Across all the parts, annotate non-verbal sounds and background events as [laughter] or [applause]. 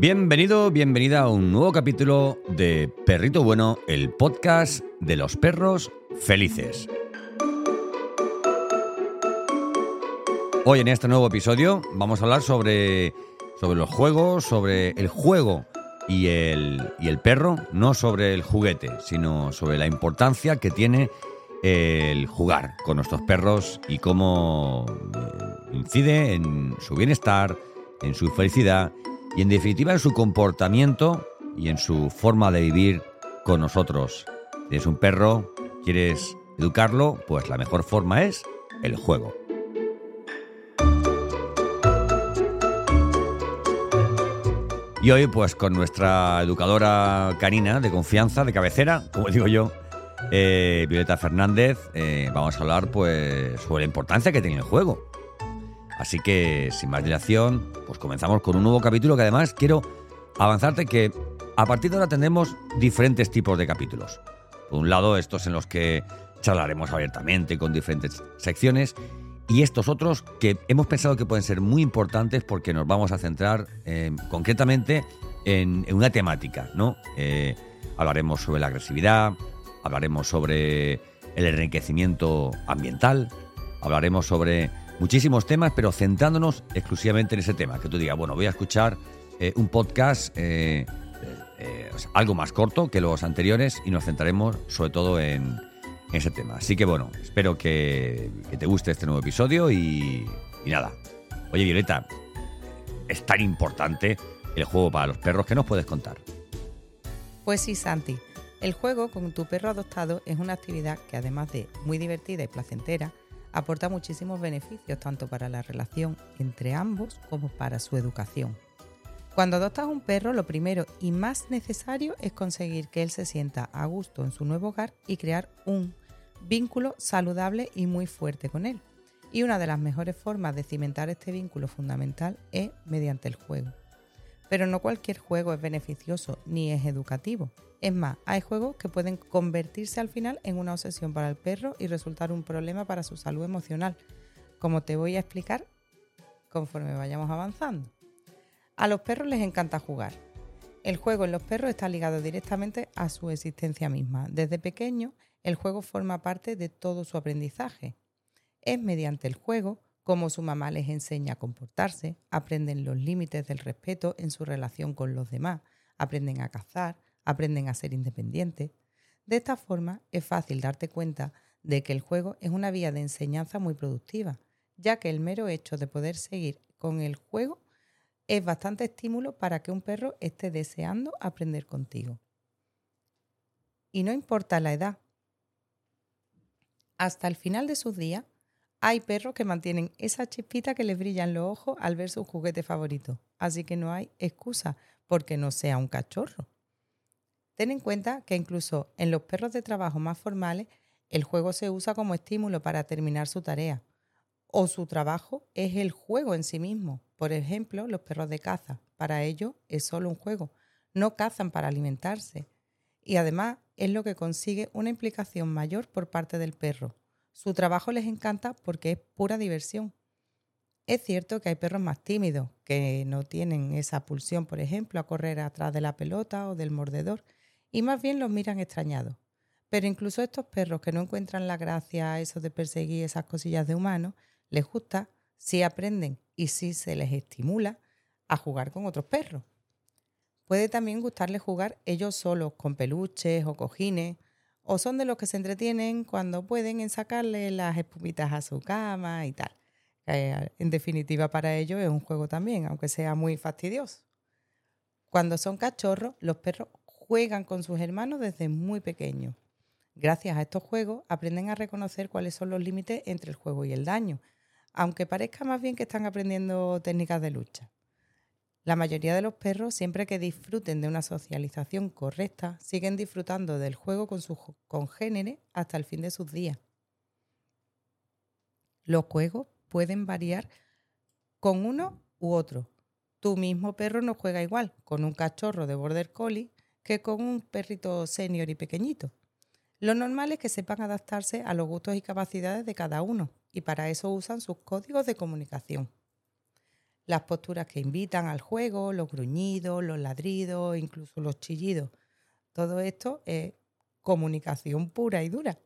Bienvenido, bienvenida a un nuevo capítulo de Perrito Bueno, el podcast de los perros felices. Hoy en este nuevo episodio vamos a hablar sobre, sobre los juegos, sobre el juego y el, y el perro, no sobre el juguete, sino sobre la importancia que tiene el jugar con nuestros perros y cómo eh, incide en su bienestar, en su felicidad y en definitiva en su comportamiento y en su forma de vivir con nosotros. Si eres un perro, quieres educarlo, pues la mejor forma es el juego. Y hoy, pues con nuestra educadora canina de confianza, de cabecera, como digo yo, eh, Violeta Fernández, eh, vamos a hablar pues sobre la importancia que tiene el juego. Así que, sin más dilación, pues comenzamos con un nuevo capítulo que además quiero avanzarte que a partir de ahora tendremos diferentes tipos de capítulos. Por un lado, estos en los que charlaremos abiertamente con diferentes secciones y estos otros que hemos pensado que pueden ser muy importantes porque nos vamos a centrar eh, concretamente en, una temática, ¿no? Eh, hablaremos sobre la agresividad, hablaremos sobre el enriquecimiento ambiental, hablaremos sobre muchísimos temas, pero centrándonos exclusivamente en ese tema. Que tú digas, bueno, voy a escuchar eh, un podcast eh, eh, algo más corto que los anteriores y nos centraremos sobre todo en, ese tema. Así que bueno, espero que, te guste este nuevo episodio y, y nada. Oye, Violeta, es tan importante el juego para los perros que nos puedes contar. Pues sí, Santi. El juego con tu perro adoptado es una actividad que además de muy divertida y placentera, aporta muchísimos beneficios tanto para la relación entre ambos como para su educación. Cuando adoptas un perro, lo primero y más necesario es conseguir que él se sienta a gusto en su nuevo hogar y crear un vínculo saludable y muy fuerte con él. Y una de las mejores formas de cimentar este vínculo fundamental es mediante el juego. Pero no cualquier juego es beneficioso ni es educativo. Es más, hay juegos que pueden convertirse al final en una obsesión para el perro y resultar un problema para su salud emocional, como te voy a explicar conforme vayamos avanzando. A los perros les encanta jugar. El juego en los perros está ligado directamente a su existencia misma. Desde pequeño, el juego forma parte de todo su aprendizaje. Es mediante el juego como su mamá les enseña a comportarse, aprenden los límites del respeto en su relación con los demás, aprenden a cazar, aprenden a ser independientes. De esta forma es fácil darte cuenta de que el juego es una vía de enseñanza muy productiva, ya que el mero hecho de poder seguir con el juego es bastante estímulo para que un perro esté deseando aprender contigo. Y no importa la edad. Hasta el final de sus días, hay perros que mantienen esa chispita que les brilla en los ojos al ver su juguete favorito, así que no hay excusa porque no sea un cachorro. Ten en cuenta que incluso en los perros de trabajo más formales, el juego se usa como estímulo para terminar su tarea. O su trabajo es el juego en sí mismo. Por ejemplo, los perros de caza. Para ellos es solo un juego. No cazan para alimentarse. Y además es lo que consigue una implicación mayor por parte del perro su trabajo les encanta porque es pura diversión. Es cierto que hay perros más tímidos, que no tienen esa pulsión, por ejemplo, a correr atrás de la pelota o del mordedor, y más bien los miran extrañados. Pero incluso estos perros que no encuentran la gracia a eso de perseguir esas cosillas de humanos, les gusta si aprenden y si se les estimula a jugar con otros perros. Puede también gustarles jugar ellos solos con peluches o cojines o son de los que se entretienen cuando pueden en sacarle las espumitas a su cama y tal. Eh, en definitiva, para ellos es un juego también, aunque sea muy fastidioso. Cuando son cachorros, los perros juegan con sus hermanos desde muy pequeños. Gracias a estos juegos aprenden a reconocer cuáles son los límites entre el juego y el daño, aunque parezca más bien que están aprendiendo técnicas de lucha. La mayoría de los perros, siempre que disfruten de una socialización correcta, siguen disfrutando del juego con sus congéneres hasta el fin de sus días. Los juegos pueden variar con uno u otro. Tu mismo perro no juega igual con un cachorro de border collie que con un perrito senior y pequeñito. Lo normal es que sepan adaptarse a los gustos y capacidades de cada uno y para eso usan sus códigos de comunicación. Las posturas que invitan al juego, los gruñidos, los ladridos, incluso los chillidos. Todo esto es comunicación pura y dura.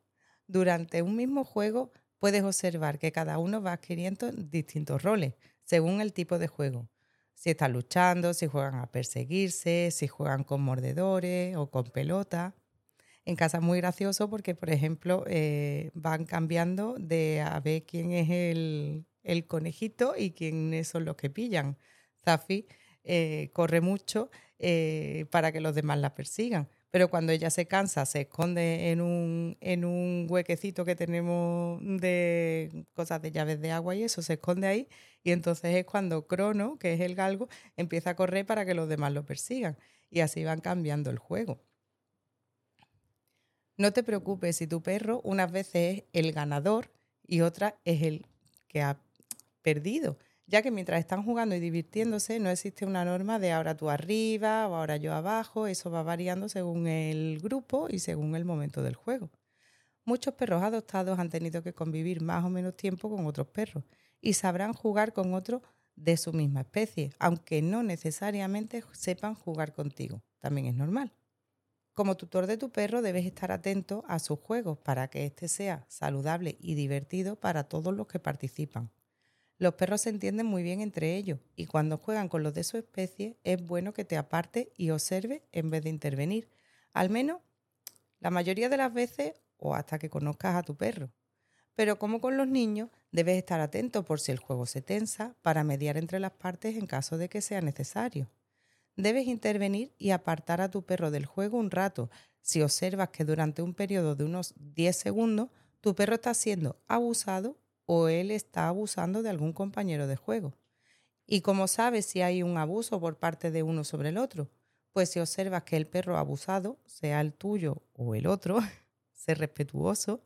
Durante un mismo juego puedes observar que cada uno va adquiriendo distintos roles según el tipo de juego. Si están luchando, si juegan a perseguirse, si juegan con mordedores o con pelota. En casa es muy gracioso porque, por ejemplo, eh, van cambiando de a ver quién es el, el conejito y quiénes son los que pillan. Zafi eh, corre mucho eh, para que los demás la persigan. Pero cuando ella se cansa, se esconde en un, en un huequecito que tenemos de cosas de llaves de agua y eso, se esconde ahí. Y entonces es cuando Crono, que es el galgo, empieza a correr para que los demás lo persigan. Y así van cambiando el juego. No te preocupes si tu perro unas veces es el ganador y otras es el que ha perdido, ya que mientras están jugando y divirtiéndose no existe una norma de ahora tú arriba o ahora yo abajo, eso va variando según el grupo y según el momento del juego. Muchos perros adoptados han tenido que convivir más o menos tiempo con otros perros y sabrán jugar con otros de su misma especie, aunque no necesariamente sepan jugar contigo. También es normal. Como tutor de tu perro debes estar atento a sus juegos para que éste sea saludable y divertido para todos los que participan. Los perros se entienden muy bien entre ellos y cuando juegan con los de su especie es bueno que te aparte y observe en vez de intervenir. Al menos la mayoría de las veces o hasta que conozcas a tu perro. Pero como con los niños, debes estar atento por si el juego se tensa para mediar entre las partes en caso de que sea necesario. Debes intervenir y apartar a tu perro del juego un rato si observas que durante un periodo de unos 10 segundos tu perro está siendo abusado o él está abusando de algún compañero de juego. ¿Y cómo sabes si hay un abuso por parte de uno sobre el otro? Pues si observas que el perro abusado, sea el tuyo o el otro, [laughs] ser respetuoso,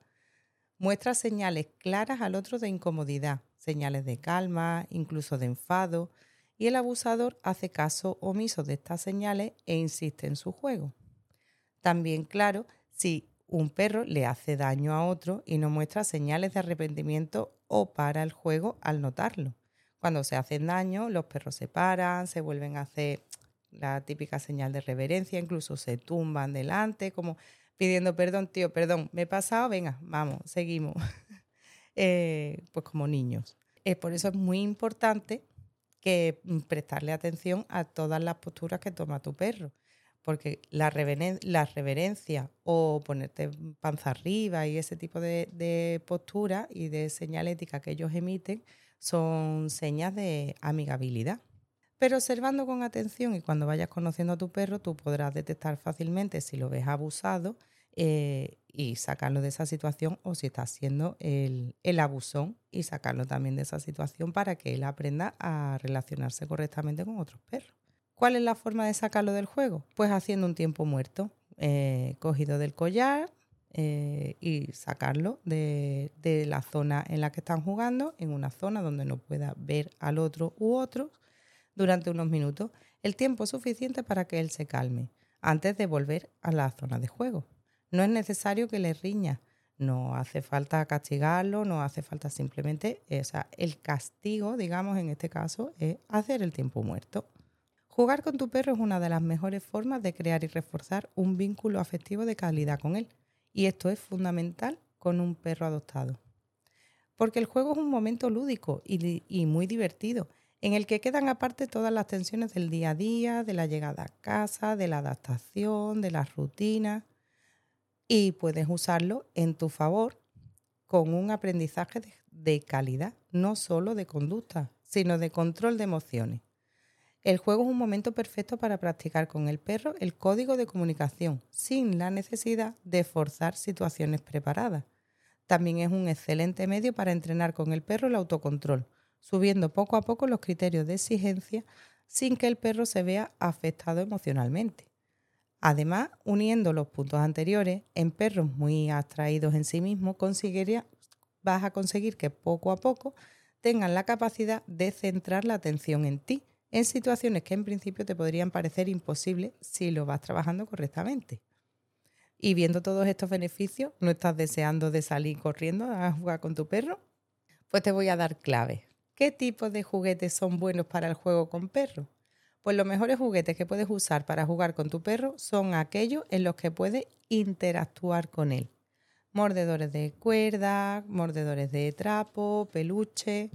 muestra señales claras al otro de incomodidad, señales de calma, incluso de enfado, y el abusador hace caso omiso de estas señales e insiste en su juego. También claro si un perro le hace daño a otro y no muestra señales de arrepentimiento o para el juego al notarlo. Cuando se hacen daño, los perros se paran, se vuelven a hacer la típica señal de reverencia, incluso se tumban delante, como pidiendo perdón, tío, perdón, me he pasado, venga, vamos, seguimos. [laughs] Eh, pues como niños. por eso es muy importante que prestarle atención a todas las posturas que toma tu perro porque la, reverencia o ponerte panza arriba y ese tipo de, postura y de señalética que ellos emiten son señas de amigabilidad. Pero observando con atención y cuando vayas conociendo a tu perro, tú podrás detectar fácilmente si lo ves abusado eh, y sacarlo de esa situación o si está siendo el, el abusón y sacarlo también de esa situación para que él aprenda a relacionarse correctamente con otros perros. ¿Cuál es la forma de sacarlo del juego? Pues haciendo un tiempo muerto, eh, cogido del collar eh, y sacarlo de, de, la zona en la que están jugando, en una zona donde no pueda ver al otro u otro durante unos minutos, el tiempo suficiente para que él se calme, antes de volver a la zona de juego. No es necesario que le riña, no hace falta castigarlo, no hace falta simplemente, o sea, el castigo, digamos, en este caso, es hacer el tiempo muerto. Jugar con tu perro es una de las mejores formas de crear y reforzar un vínculo afectivo de calidad con él. Y esto es fundamental con un perro adoptado. Porque el juego es un momento lúdico y, muy divertido, en el que quedan aparte todas las tensiones del día a día, de la llegada a casa, de la adaptación, de las rutinas. Y puedes usarlo en tu favor con un aprendizaje de calidad, no solo de conducta, sino de control de emociones. El juego es un momento perfecto para practicar con el perro el código de comunicación, sin la necesidad de forzar situaciones preparadas. También es un excelente medio para entrenar con el perro el autocontrol, subiendo poco a poco los criterios de exigencia sin que el perro se vea afectado emocionalmente. Además, uniendo los puntos anteriores, en perros muy abstraídos en sí mismos, vas a conseguir que poco a poco tengan la capacidad de centrar la atención en ti en situaciones que en principio te podrían parecer imposibles si lo vas trabajando correctamente. Y viendo todos estos beneficios, ¿no estás deseando de salir corriendo a jugar con tu perro? Pues te voy a dar claves ¿Qué tipo de juguetes son buenos para el juego con perro? Pues los mejores juguetes que puedes usar para jugar con tu perro son aquellos en los que puedes interactuar con él. Mordedores de cuerda, mordedores de trapo, peluche.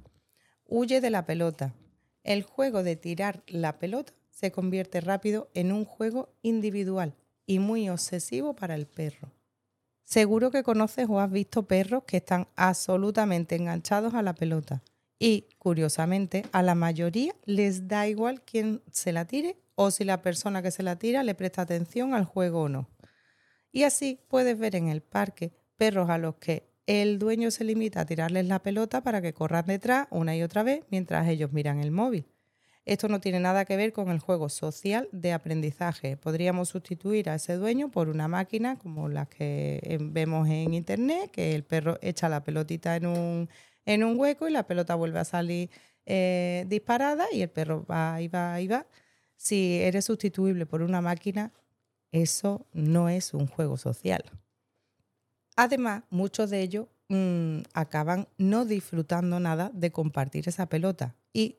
Huye de la pelota. El juego de tirar la pelota se convierte rápido en un juego individual y muy obsesivo para el perro. Seguro que conoces o has visto perros que están absolutamente enganchados a la pelota y, curiosamente, a la mayoría les da igual quién se la tire o si la persona que se la tira le presta atención al juego o no. Y así puedes ver en el parque perros a los que el dueño se limita a tirarles la pelota para que corran detrás una y otra vez mientras ellos miran el móvil. Esto no tiene nada que ver con el juego social de aprendizaje. Podríamos sustituir a ese dueño por una máquina como las que eh, vemos en internet, que el perro echa la pelotita en un, en un hueco y la pelota vuelve a salir eh, disparada y el perro va y va y va. Si eres sustituible por una máquina, eso no es un juego social. Además, muchos de ellos mm, acaban no disfrutando nada de compartir esa pelota y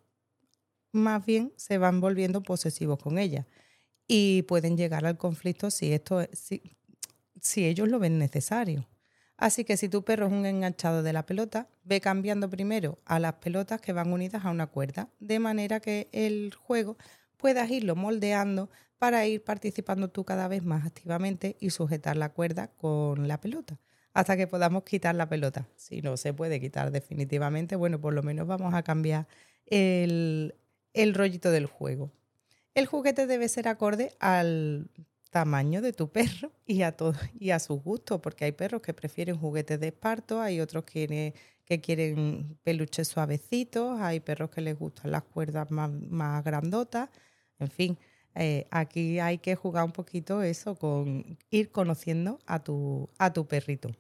más bien se van volviendo posesivos con ella y pueden llegar al conflicto si, esto, si, si ellos lo ven necesario. Así que si tu perro es un enganchado de la pelota, ve cambiando primero a las pelotas que van unidas a una cuerda, de manera que el juego puedas irlo moldeando para ir participando tú cada vez más activamente y sujetar la cuerda con la pelota hasta que podamos quitar la pelota. Si no se puede quitar definitivamente, bueno, por lo menos vamos a cambiar el, el rollito del juego. El juguete debe ser acorde al tamaño de tu perro [laughs] y a, todo, y a su gusto, porque hay perros que prefieren juguetes de esparto, hay otros que, que quieren peluches suavecitos, hay perros que les gustan las cuerdas más, más grandotas, en fin, eh, aquí hay que jugar un poquito eso con ir conociendo a tu, a tu perrito.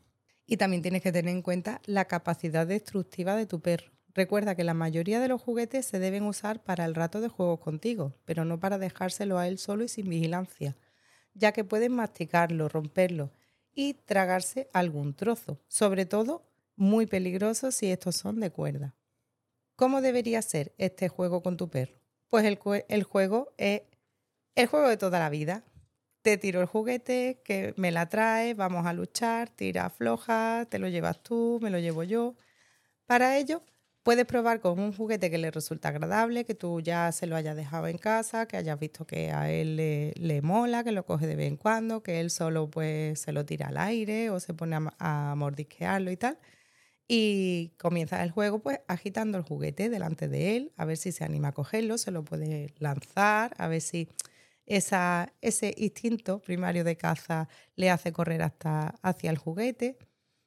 Y también tienes que tener en cuenta la capacidad destructiva de tu perro. Recuerda que la mayoría de los juguetes se deben usar para el rato de juego contigo, pero no para dejárselo a él solo y sin vigilancia, ya que pueden masticarlo, romperlo y tragarse algún trozo, sobre todo muy peligroso si estos son de cuerda. ¿Cómo debería ser este juego con tu perro? Pues el, el juego es el juego de toda la vida. Te tiro el juguete, que me la traes, vamos a luchar, tira floja, te lo llevas tú, me lo llevo yo. Para ello, puedes probar con un juguete que le resulta agradable, que tú ya se lo hayas dejado en casa, que hayas visto que a él le, mola, que lo coge de vez en cuando, que él solo pues se lo tira al aire o se pone a, a mordisquearlo y tal. Y comienza el juego pues agitando el juguete delante de él, a ver si se anima a cogerlo, se lo puede lanzar, a ver si ese instinto primario de caza le hace correr hasta hacia el juguete,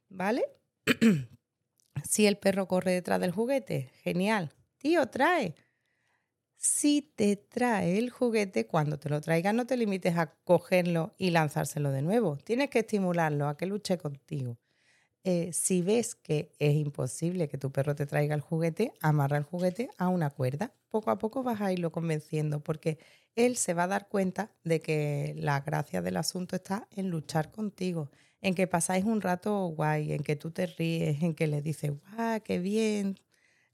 ¿vale? [clears throat] si el perro corre detrás del juguete, genial. Tío, trae. Si te trae el juguete, cuando te lo traiga, no te limites a cogerlo y lanzárselo de nuevo. Tienes que estimularlo a que luche contigo. Eh, si ves que es imposible que tu perro te traiga el juguete, amarra el juguete a una cuerda. Poco a poco vas a irlo convenciendo porque él se va a dar cuenta de que la gracia del asunto está en luchar contigo, en que pasáis un rato guay, en que tú te ríes, en que le dices, guau, qué bien,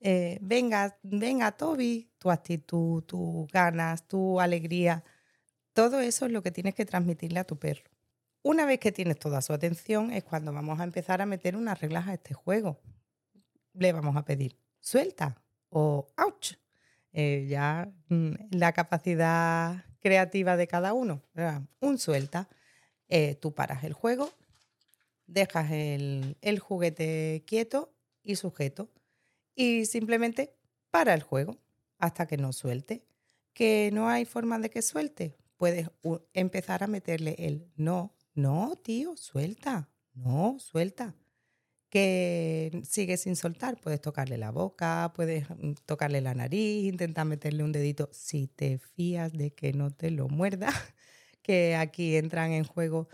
eh, venga, venga, Toby, tu actitud, tus ganas, tu alegría. Todo eso es lo que tienes que transmitirle a tu perro. Una vez que tienes toda su atención es cuando vamos a empezar a meter unas reglas a este juego. Le vamos a pedir suelta o ouch. Eh, ya mm, la capacidad creativa de cada uno. Un suelta. Eh, tú paras el juego, dejas el, el juguete quieto y sujeto y simplemente para el juego hasta que no suelte. Que no hay forma de que suelte. Puedes empezar a meterle el no, no, tío, suelta. No, suelta. Que sigue sin soltar. Puedes tocarle la boca, puedes mm, tocarle la nariz, intentar meterle un dedito. Si te fías de que no te lo muerda, [laughs] que aquí entran en juego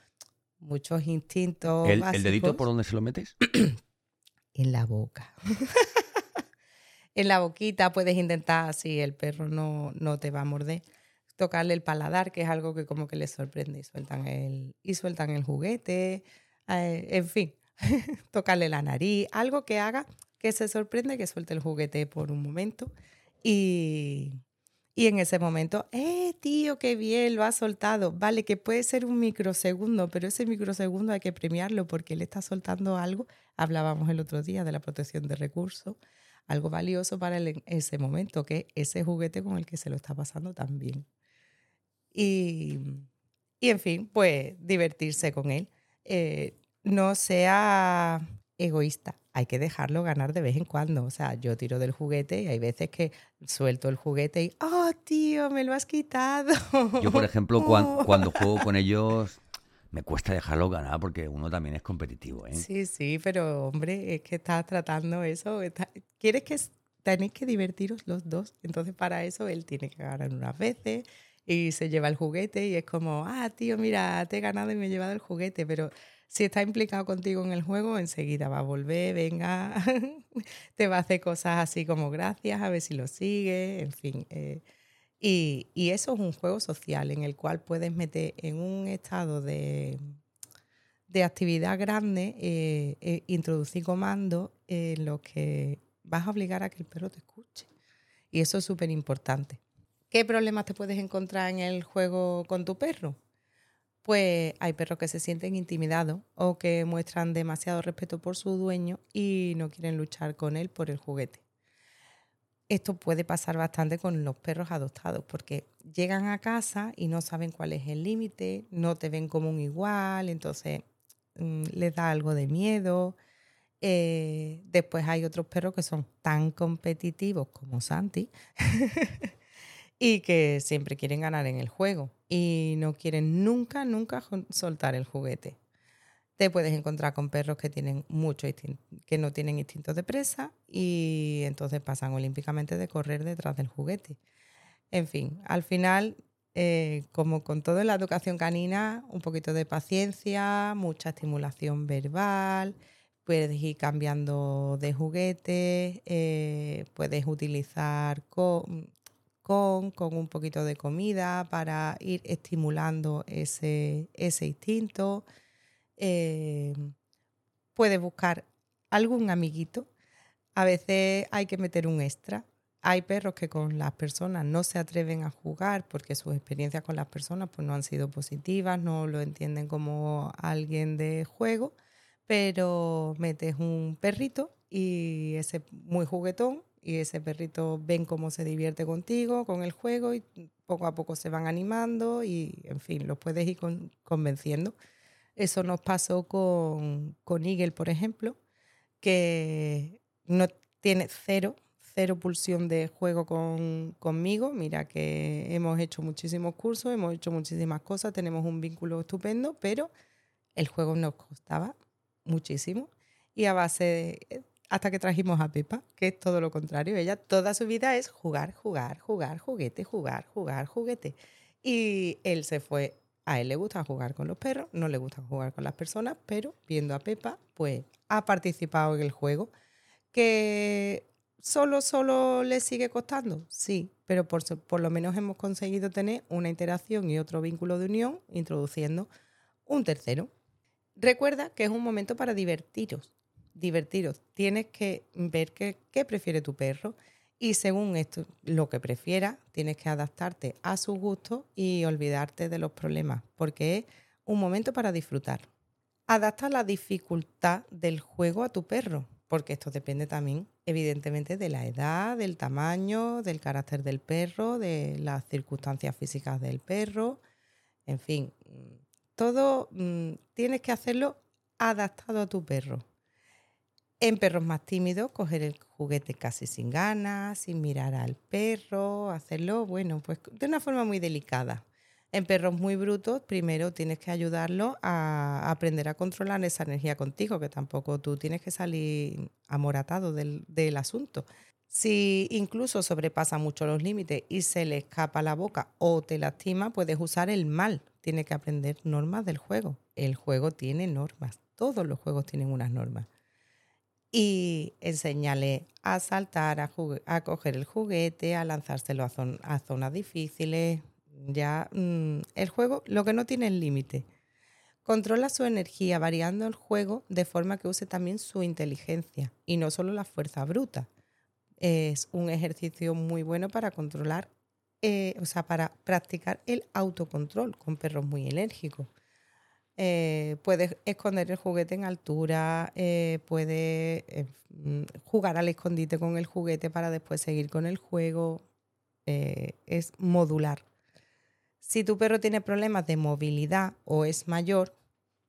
muchos instintos. ¿El, ¿el dedito por dónde se lo metes? [clears throat] en la boca. [laughs] en la boquita puedes intentar, si el perro no, no te va a morder tocarle el paladar, que es algo que como que les sorprende y sueltan el, y sueltan el juguete, eh, en fin, [laughs] tocarle la nariz, algo que haga que se sorprende, que suelte el juguete por un momento y, y en ese momento, ¡eh, tío, qué bien, lo ha soltado! Vale, que puede ser un microsegundo, pero ese microsegundo hay que premiarlo porque él está soltando algo. Hablábamos el otro día de la protección de recursos, algo valioso para él en ese momento, que es ese juguete con el que se lo está pasando también. Y, y en fin, pues divertirse con él. Eh, no sea egoísta. Hay que dejarlo ganar de vez en cuando. O sea, yo tiro del juguete y hay veces que suelto el juguete y, oh, tío, me lo has quitado. Yo, por ejemplo, cuando, [laughs] cuando juego con ellos, me cuesta dejarlo ganar porque uno también es competitivo. ¿eh? Sí, sí, pero hombre, es que estás tratando eso. Quieres que tenéis que divertiros los dos. Entonces, para eso él tiene que ganar unas veces y se lleva el juguete y es como, ah, tío, mira, te he ganado y me he llevado el juguete, pero si está implicado contigo en el juego, enseguida va a volver, venga, [laughs] te va a hacer cosas así como gracias, a ver si lo sigue, en fin. Eh, y, y, eso es un juego social en el cual puedes meter en un estado de, de actividad grande, eh, eh, introducir comandos en los que vas a obligar a que el perro te escuche. Y eso es súper importante. ¿Qué problemas te puedes encontrar en el juego con tu perro? pues hay perros que se sienten intimidados o que muestran demasiado respeto por su dueño y no quieren luchar con él por el juguete. Esto puede pasar bastante con los perros adoptados porque llegan a casa y no saben cuál es el límite, no te ven como un igual, entonces mm, les da algo de miedo. Eh, después hay otros perros que son tan competitivos como Santi [laughs] y que siempre quieren ganar en el juego y no quieren nunca, nunca soltar el juguete. Te puedes encontrar con perros que, tienen mucho que no tienen instinto de presa y entonces pasan olímpicamente de correr detrás del juguete. En fin, al final, eh, como con todo en la educación canina, un poquito de paciencia, mucha estimulación verbal, puedes ir cambiando de juguete, eh, puedes utilizar un poquito de comida para ir estimulando ese, ese instinto. Eh, puedes buscar algún amiguito. A veces hay que meter un extra. Hay perros que con las personas no se atreven a jugar porque sus experiencias con las personas pues, no han sido positivas, no lo entienden como alguien de juego, pero metes un perrito y ese muy juguetón y ese perrito ven cómo se divierte contigo, con el juego y poco a poco se van animando y, en fin, los puedes ir convenciendo. Eso nos pasó con, con Eagle, por ejemplo, que no tiene cero, cero pulsión de juego con, conmigo. Mira que hemos hecho muchísimos cursos, hemos hecho muchísimas cosas, tenemos un vínculo estupendo, pero el juego nos costaba muchísimo. Y a base de, hasta que trajimos a Pepa, que es todo lo contrario. Ella toda su vida es jugar, jugar, jugar, juguete, jugar, jugar, juguete. Y él se fue, a él le gusta jugar con los perros, no le gusta jugar con las personas, pero viendo a Pepa, pues ha participado en el juego. Que solo, solo le sigue costando, sí, pero por, por lo menos hemos conseguido tener una interacción y otro vínculo de unión introduciendo un tercero. Recuerda que es un momento para divertiros divertiros. Tienes que ver qué, prefiere tu perro y según esto, lo que prefiera, tienes que adaptarte a su gusto y olvidarte de los problemas, porque es un momento para disfrutar. Adapta la dificultad del juego a tu perro, porque esto depende también, evidentemente, de la edad, del tamaño, del carácter del perro, de las circunstancias físicas del perro, en fin, todo mm, tienes que hacerlo adaptado a tu perro. En perros más tímidos, coger el juguete casi sin ganas, sin mirar al perro, hacerlo, bueno, pues de una forma muy delicada. En perros muy brutos, primero tienes que ayudarlo a aprender a controlar esa energía contigo, que tampoco tú tienes que salir amoratado del, asunto. Si incluso sobrepasa mucho los límites y se le escapa la boca o te lastima, puedes usar el mal. Tienes que aprender normas del juego. El juego tiene normas. Todos los juegos tienen unas normas y enséñale a saltar, a, coger el juguete, a lanzárselo a, zonas difíciles. Ya mm, el juego lo que no tiene límite. Controla su energía variando el juego de forma que use también su inteligencia y no solo la fuerza bruta. Es un ejercicio muy bueno para controlar, eh, o sea, para practicar el autocontrol con perros muy enérgicos. Eh, puedes esconder el juguete en altura, eh, puedes mm, jugar al escondite con el juguete para después seguir con el juego. es modular. Si tu perro tiene problemas de movilidad o es mayor,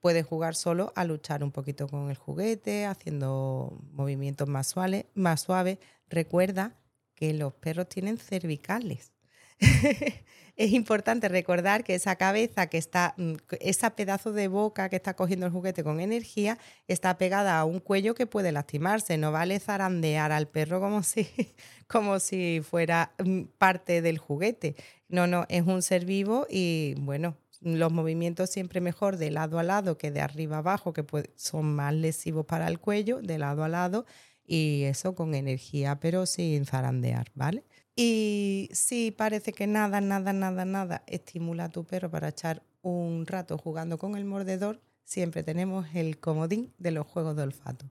puedes jugar solo a luchar un poquito con el juguete, haciendo movimientos más suaves. Más suaves. Recuerda que los perros tienen cervicales. [laughs] es importante recordar que esa cabeza que está, mm, esa pedazo de boca que está cogiendo el juguete con energía, está pegada a un cuello que puede lastimarse. No vale zarandear al perro como si, [laughs] como si fuera mm, parte del juguete. No, no, es un ser vivo y bueno, los movimientos siempre mejor de lado a lado que de arriba a abajo, que son más lesivos para el cuello, de lado a lado, y eso con energía, pero sin zarandear, ¿vale? Y si parece que nada, nada, nada, nada estimula a tu perro para echar un rato jugando con el mordedor, siempre tenemos el comodín de los juegos de olfato.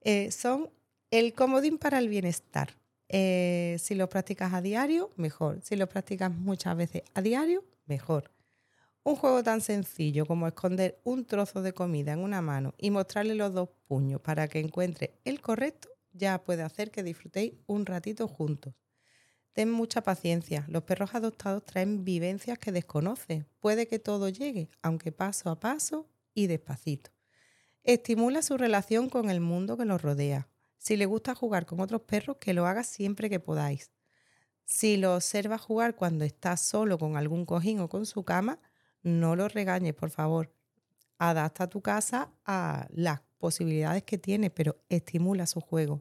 Eh, son el comodín para el bienestar. Eh, si lo practicas a diario, mejor. Si lo practicas muchas veces a diario, mejor. Un juego tan sencillo como esconder un trozo de comida en una mano y mostrarle los dos puños para que encuentre el correcto ya puede hacer que disfrutéis un ratito juntos. Ten mucha paciencia. Los perros adoptados traen vivencias que desconoces. Puede que todo llegue, aunque paso a paso y despacito. Estimula su relación con el mundo que los rodea. Si le gusta jugar con otros perros, que lo haga siempre que podáis. Si lo observa jugar cuando está solo con algún cojín o con su cama, no lo regañes, por favor. Adapta tu casa a las posibilidades que tiene, pero estimula su juego.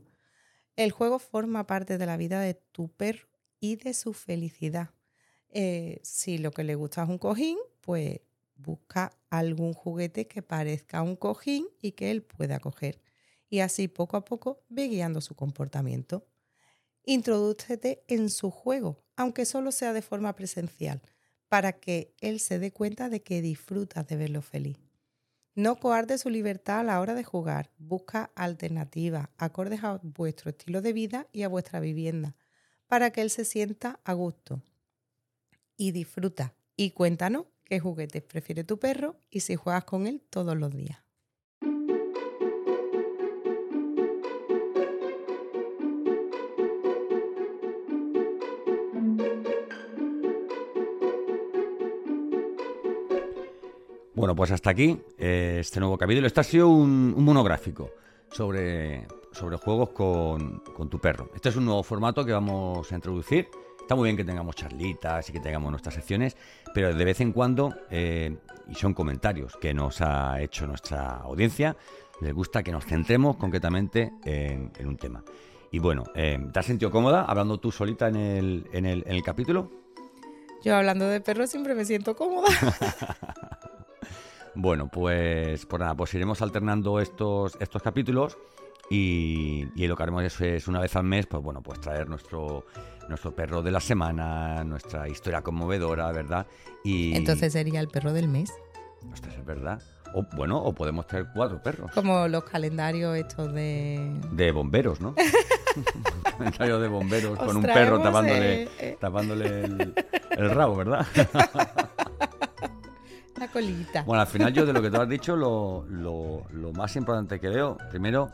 El juego forma parte de la vida de tu perro y de su felicidad. Eh, si lo que le gusta es un cojín, pues busca algún juguete que parezca un cojín y que él pueda coger y así poco a poco ve guiando su comportamiento. Introdúcete en su juego, aunque solo sea de forma presencial, para que él se dé cuenta de que disfrutas de verlo feliz. No coarde su libertad a la hora de jugar, busca alternativas acordes a vuestro estilo de vida y a vuestra vivienda, para que él se sienta a gusto. Y disfruta. Y cuéntanos qué juguetes prefiere tu perro y si juegas con él todos los días. Bueno, pues hasta aquí eh, este nuevo capítulo. Este ha sido un, monográfico sobre, sobre juegos con, tu perro. Este es un nuevo formato que vamos a introducir. Está muy bien que tengamos charlitas y que tengamos nuestras secciones, pero de vez en cuando, eh, y son comentarios que nos ha hecho nuestra audiencia, les gusta que nos centremos concretamente en, un tema. Y bueno, eh, ¿te has sentido cómoda hablando tú solita en el, en el, en el capítulo? Yo hablando de perros siempre me siento cómoda. [laughs] Bueno, pues, pues nada, pues iremos alternando estos, estos capítulos y, lo que haremos es, una vez al mes, pues bueno, pues traer nuestro, nuestro perro de la semana, nuestra historia conmovedora, ¿verdad? Y Entonces sería el perro del mes. Ostras, es verdad. O bueno, o podemos traer cuatro perros. Como los calendarios estos de... De bomberos, ¿no? [laughs] calendario de bomberos con un perro tapándole, eh. tapándole el, el rabo, ¿verdad? [laughs] La colita. Bueno, al final yo de lo que tú has dicho, lo, más importante que veo, primero,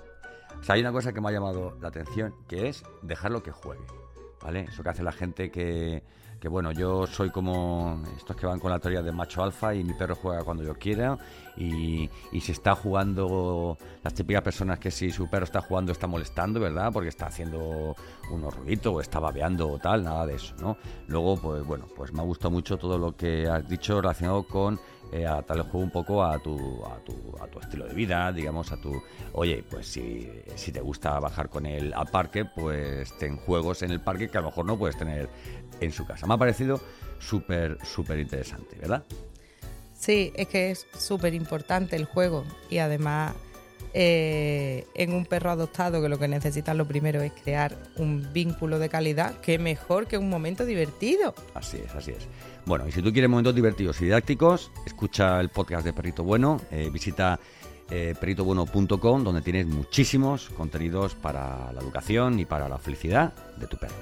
o hay una cosa que me ha llamado la atención, que es dejarlo que juegue, ¿vale? Eso que hace la gente que, que bueno, yo soy como estos que van con la teoría de macho alfa y mi perro juega cuando yo quiera y, y si está jugando, las típicas personas que si su perro está jugando está molestando, ¿verdad? Porque está haciendo unos ruiditos o está babeando o tal, nada de eso, ¿no? Luego, pues bueno, pues me ha gustado mucho todo lo que has dicho relacionado con eh, adaptar el juego un poco a tu, a, tu, a tu estilo de vida, digamos, a tu... Oye, pues si, si te gusta bajar con él al parque, pues ten juegos en el parque que a lo mejor no puedes tener en su casa. Me ha parecido súper, súper interesante, ¿verdad? Sí, es que es súper importante el juego y además eh, en un perro adoptado que lo que necesitas lo primero es crear un vínculo de calidad, que mejor que un momento divertido. Así es, así es. Bueno, y si tú quieres momentos divertidos y didácticos, escucha el podcast de Perrito Bueno, eh, visita eh, perritobueno.com donde tienes muchísimos contenidos para la educación y para la felicidad de tu perro.